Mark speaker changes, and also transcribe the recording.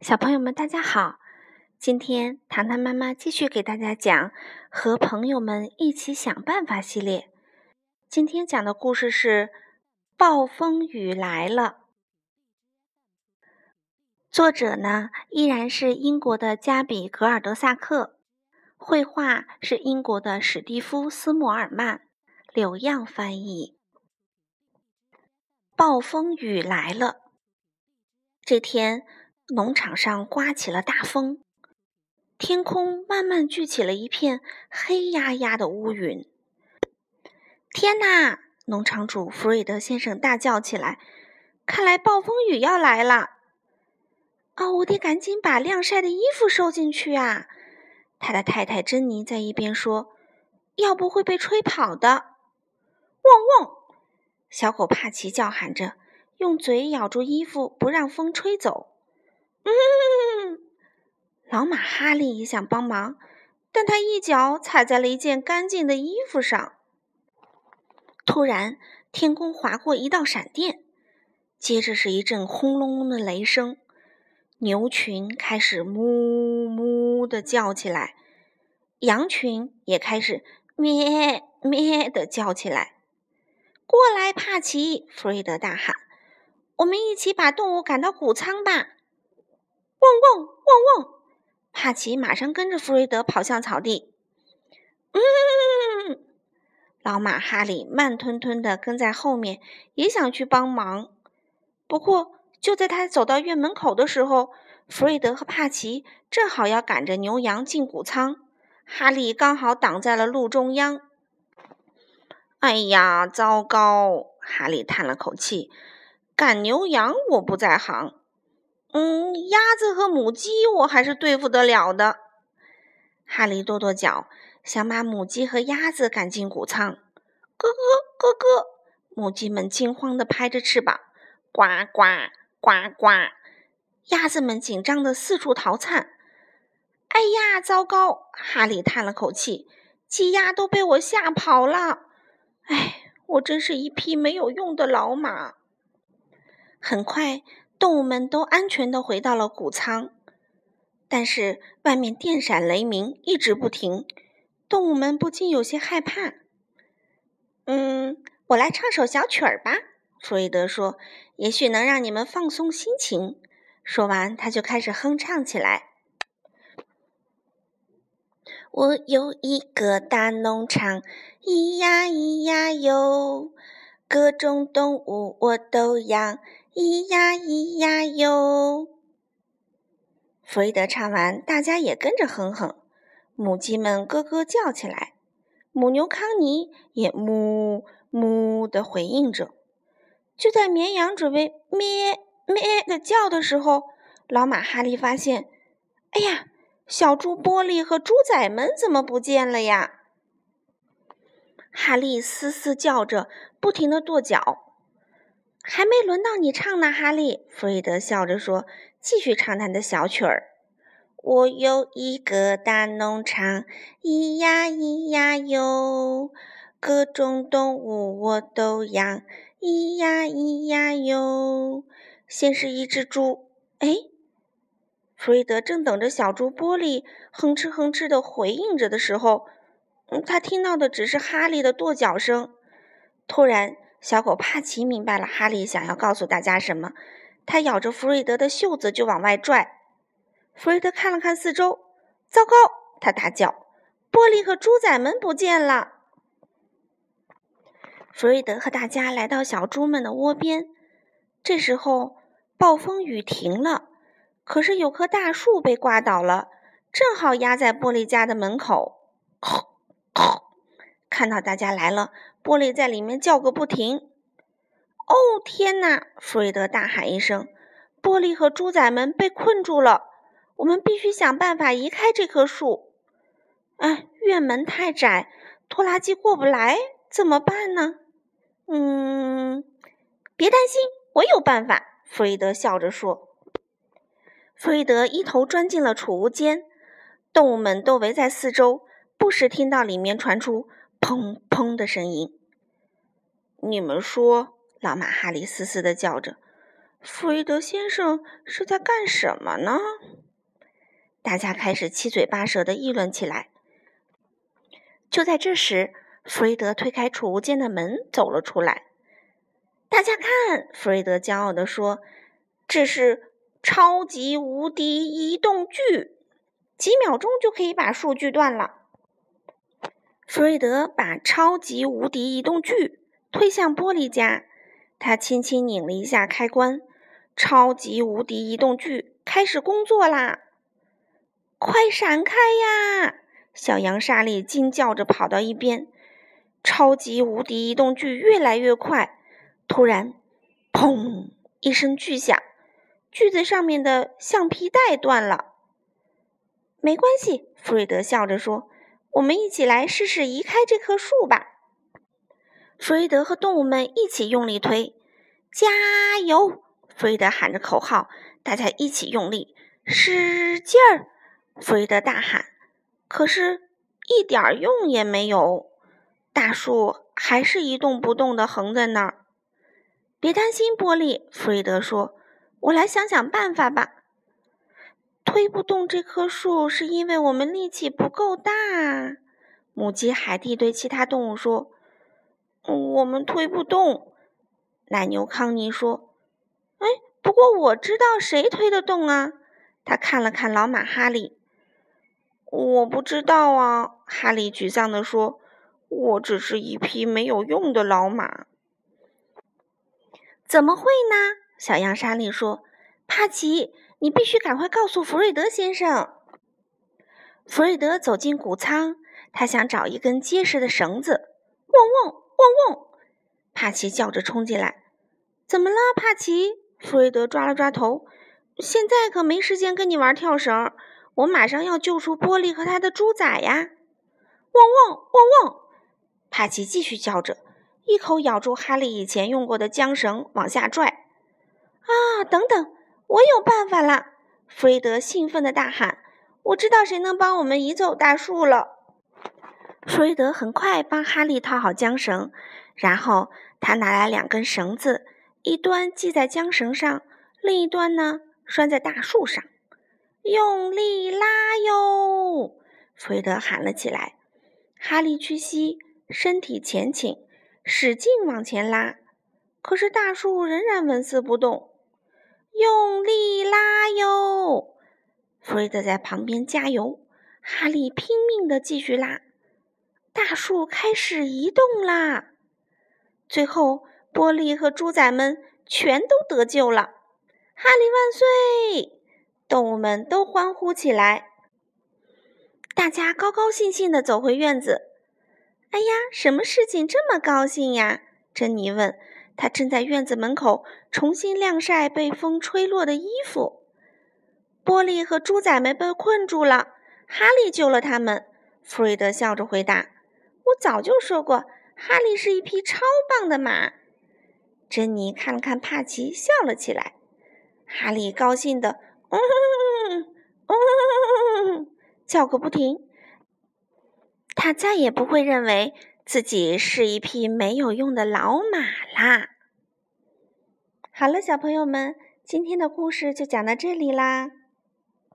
Speaker 1: 小朋友们，大家好！今天糖糖妈妈继续给大家讲《和朋友们一起想办法》系列。今天讲的故事是《暴风雨来了》。作者呢，依然是英国的加比·格尔德萨克，绘画是英国的史蒂夫·斯莫尔曼，柳样翻译。暴风雨来了，这天。农场上刮起了大风，天空慢慢聚起了一片黑压压的乌云。天哪！农场主弗瑞德先生大叫起来：“看来暴风雨要来了！”哦，我得赶紧把晾晒的衣服收进去啊！他的太太珍妮在一边说：“要不会被吹跑的。”汪汪！小狗帕奇叫喊着，用嘴咬住衣服，不让风吹走。嗯，老马哈利也想帮忙，但他一脚踩在了一件干净的衣服上。突然，天空划过一道闪电，接着是一阵轰隆隆的雷声，牛群开始哞哞的叫起来，羊群也开始咩咩的叫起来。过来，帕奇！弗瑞德大喊：“我们一起把动物赶到谷仓吧！”汪汪汪汪！帕奇马上跟着弗瑞德跑向草地。嗯，老马哈利慢吞吞地跟在后面，也想去帮忙。不过，就在他走到院门口的时候，弗瑞德和帕奇正好要赶着牛羊进谷仓，哈利刚好挡在了路中央。哎呀，糟糕！哈利叹了口气：“赶牛羊我不在行。”嗯，鸭子和母鸡我还是对付得了的。哈利跺跺脚，想把母鸡和鸭子赶进谷仓。咯咯咯咯，母鸡们惊慌地拍着翅膀，呱呱呱呱。鸭子们紧张地四处逃窜。哎呀，糟糕！哈利叹了口气，鸡鸭都被我吓跑了。哎，我真是一匹没有用的老马。很快。动物们都安全地回到了谷仓，但是外面电闪雷鸣，一直不停，动物们不禁有些害怕。嗯，我来唱首小曲儿吧，弗瑞德说，也许能让你们放松心情。说完，他就开始哼唱起来。我有一个大农场，咿呀咿呀哟，各种动物我都养。咿呀咿呀哟！弗瑞德唱完，大家也跟着哼哼。母鸡们咯咯叫起来，母牛康妮也哞哞的回应着。就在绵羊准备咩咩的叫的时候，老马哈利发现：“哎呀，小猪玻璃和猪仔们怎么不见了呀？”哈利嘶嘶叫着，不停的跺脚。还没轮到你唱呢，哈利。弗瑞德笑着说：“继续唱他的小曲儿。我有一个大农场，咿呀咿呀哟，各种动物我都养，咿呀咿呀哟。先是一只猪，哎，弗瑞德正等着小猪玻璃哼哧哼哧的回应着的时候，嗯，他听到的只是哈利的跺脚声。突然。小狗帕奇明白了哈利想要告诉大家什么，他咬着弗瑞德的袖子就往外拽。弗瑞德看了看四周，糟糕！他大叫：“玻璃和猪仔们不见了！”弗瑞德和大家来到小猪们的窝边，这时候暴风雨停了，可是有棵大树被刮倒了，正好压在玻璃家的门口。看到大家来了。玻璃在里面叫个不停。哦，天哪！弗瑞德大喊一声：“玻璃和猪仔们被困住了，我们必须想办法移开这棵树。”哎，院门太窄，拖拉机过不来，怎么办呢？嗯，别担心，我有办法。弗瑞德笑着说。弗瑞德一头钻进了储物间，动物们都围在四周，不时听到里面传出砰砰的声音。你们说，老马哈利嘶嘶的叫着。弗瑞德先生是在干什么呢？大家开始七嘴八舌的议论起来。就在这时，弗瑞德推开储物间的门，走了出来。大家看，弗瑞德骄傲地说：“这是超级无敌移动锯，几秒钟就可以把树锯断了。”弗瑞德把超级无敌移动锯推向玻璃家，他轻轻拧了一下开关，超级无敌移动锯开始工作啦！快闪开呀！小羊莎莉惊叫着跑到一边。超级无敌移动锯越来越快，突然，砰！一声巨响，锯子上面的橡皮带断了。没关系，弗瑞德笑着说：“我们一起来试试移开这棵树吧。”弗瑞德和动物们一起用力推，加油！弗瑞德喊着口号，大家一起用力，使劲儿！弗瑞德大喊，可是，一点用也没有。大树还是一动不动地横在那儿。别担心，玻璃，弗瑞德说：“我来想想办法吧。”推不动这棵树，是因为我们力气不够大。母鸡海蒂对其他动物说：“我们推不动。”奶牛康妮说：“哎，不过我知道谁推得动啊。”他看了看老马哈利。我不知道啊，哈利沮丧地说：“我只是一匹没有用的老马。”怎么会呢？小羊莎莉说：“帕奇，你必须赶快告诉弗瑞德先生。”弗瑞德走进谷仓，他想找一根结实的绳子。汪汪汪汪！帕奇叫着冲进来：“怎么了，帕奇？”弗瑞德抓了抓头：“现在可没时间跟你玩跳绳。”我马上要救出波利和他的猪仔呀！汪汪汪汪！帕奇继续叫着，一口咬住哈利以前用过的缰绳，往下拽。啊，等等，我有办法了！弗瑞德兴奋地大喊：“我知道谁能帮我们移走大树了！”弗瑞德很快帮哈利套好缰绳，然后他拿来两根绳子，一端系在缰绳上，另一端呢拴在大树上。用力拉哟！弗瑞德喊了起来。哈利屈膝，身体前倾，使劲往前拉。可是大树仍然纹丝不动。用力拉哟！弗瑞德在旁边加油。哈利拼命的继续拉。大树开始移动啦！最后，波利和猪仔们全都得救了。哈利万岁！动物们都欢呼起来，大家高高兴兴的走回院子。哎呀，什么事情这么高兴呀？珍妮问。她正在院子门口重新晾晒被风吹落的衣服。波利和猪仔们被困住了，哈利救了他们。弗瑞德笑着回答：“我早就说过，哈利是一匹超棒的马。”珍妮看了看帕奇，笑了起来。哈利高兴的。嗯嗯，叫个不停。他再也不会认为自己是一匹没有用的老马啦。好了，小朋友们，今天的故事就讲到这里啦。